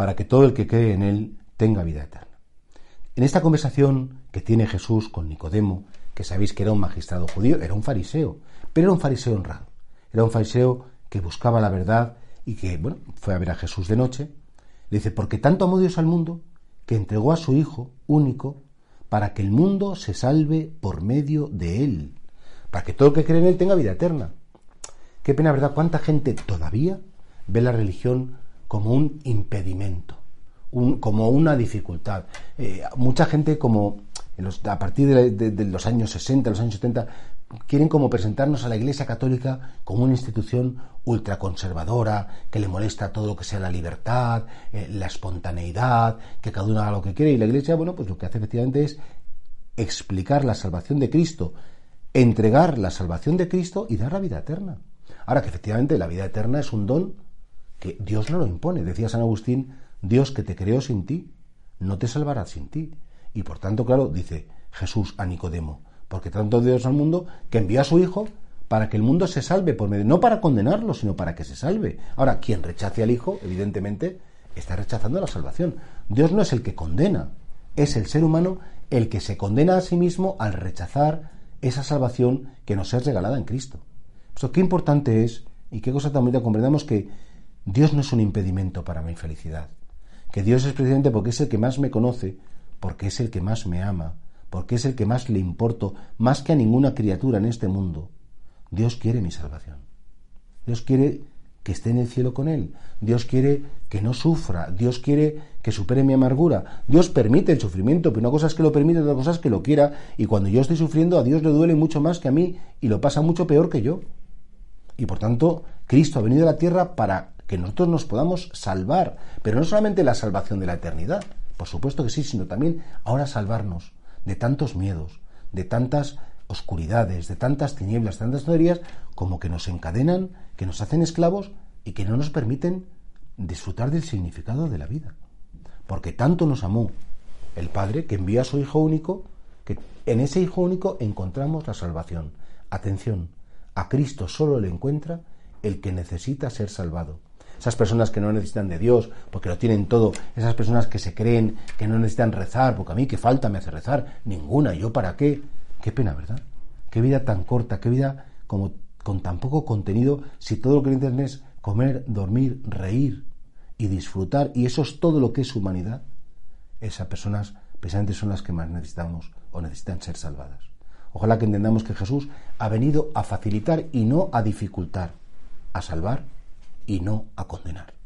para que todo el que cree en Él tenga vida eterna. En esta conversación que tiene Jesús con Nicodemo, que sabéis que era un magistrado judío, era un fariseo, pero era un fariseo honrado, era un fariseo que buscaba la verdad y que, bueno, fue a ver a Jesús de noche, le dice, porque tanto amó Dios al mundo que entregó a su Hijo único para que el mundo se salve por medio de Él, para que todo el que cree en Él tenga vida eterna. Qué pena, ¿verdad? ¿Cuánta gente todavía ve la religión como un impedimento, como una dificultad? Eh, mucha gente como a partir de, los años 60, los años 70, quieren como presentarnos a la Iglesia Católica como una institución ultraconservadora, que le molesta todo lo que sea la libertad, eh, la espontaneidad, que cada uno haga lo que quiere. Y la Iglesia, bueno, pues lo que hace efectivamente es explicar la salvación de Cristo, entregar la salvación de Cristo y dar la vida eterna. Ahora que efectivamente la vida eterna es un don que Dios no lo impone. Decía San Agustín, Dios que te creó sin ti, no te salvará sin ti. Y por tanto, claro, dice Jesús a Nicodemo, porque tanto Dios al mundo que envió a su Hijo para que el mundo se salve por medio, no para condenarlo, sino para que se salve. Ahora, quien rechace al Hijo, evidentemente, está rechazando la salvación. Dios no es el que condena, es el ser humano el que se condena a sí mismo al rechazar esa salvación que nos es regalada en Cristo. Eso qué importante es y qué cosa tan bonita comprendamos que Dios no es un impedimento para mi felicidad, que Dios es precisamente porque es el que más me conoce, porque es el que más me ama, porque es el que más le importo, más que a ninguna criatura en este mundo. Dios quiere mi salvación. Dios quiere que esté en el cielo con Él. Dios quiere que no sufra. Dios quiere que supere mi amargura. Dios permite el sufrimiento, pero una cosa es que lo permite, otra cosa es que lo quiera. Y cuando yo estoy sufriendo, a Dios le duele mucho más que a mí y lo pasa mucho peor que yo. Y por tanto, Cristo ha venido a la tierra para que nosotros nos podamos salvar, pero no solamente la salvación de la eternidad, por supuesto que sí, sino también ahora salvarnos de tantos miedos, de tantas oscuridades, de tantas tinieblas, de tantas tonterías, como que nos encadenan, que nos hacen esclavos y que no nos permiten disfrutar del significado de la vida. Porque tanto nos amó el Padre que envía a su Hijo único, que en ese Hijo único encontramos la salvación. Atención, a Cristo solo le encuentra el que necesita ser salvado esas personas que no necesitan de Dios porque lo tienen todo, esas personas que se creen que no necesitan rezar, porque a mí qué falta me hace rezar, ninguna, yo para qué, qué pena, ¿verdad? Qué vida tan corta, qué vida como con tan poco contenido, si todo lo que necesitan es comer, dormir, reír y disfrutar, y eso es todo lo que es humanidad, esas personas precisamente son las que más necesitamos o necesitan ser salvadas. Ojalá que entendamos que Jesús ha venido a facilitar y no a dificultar, a salvar y no a condenar.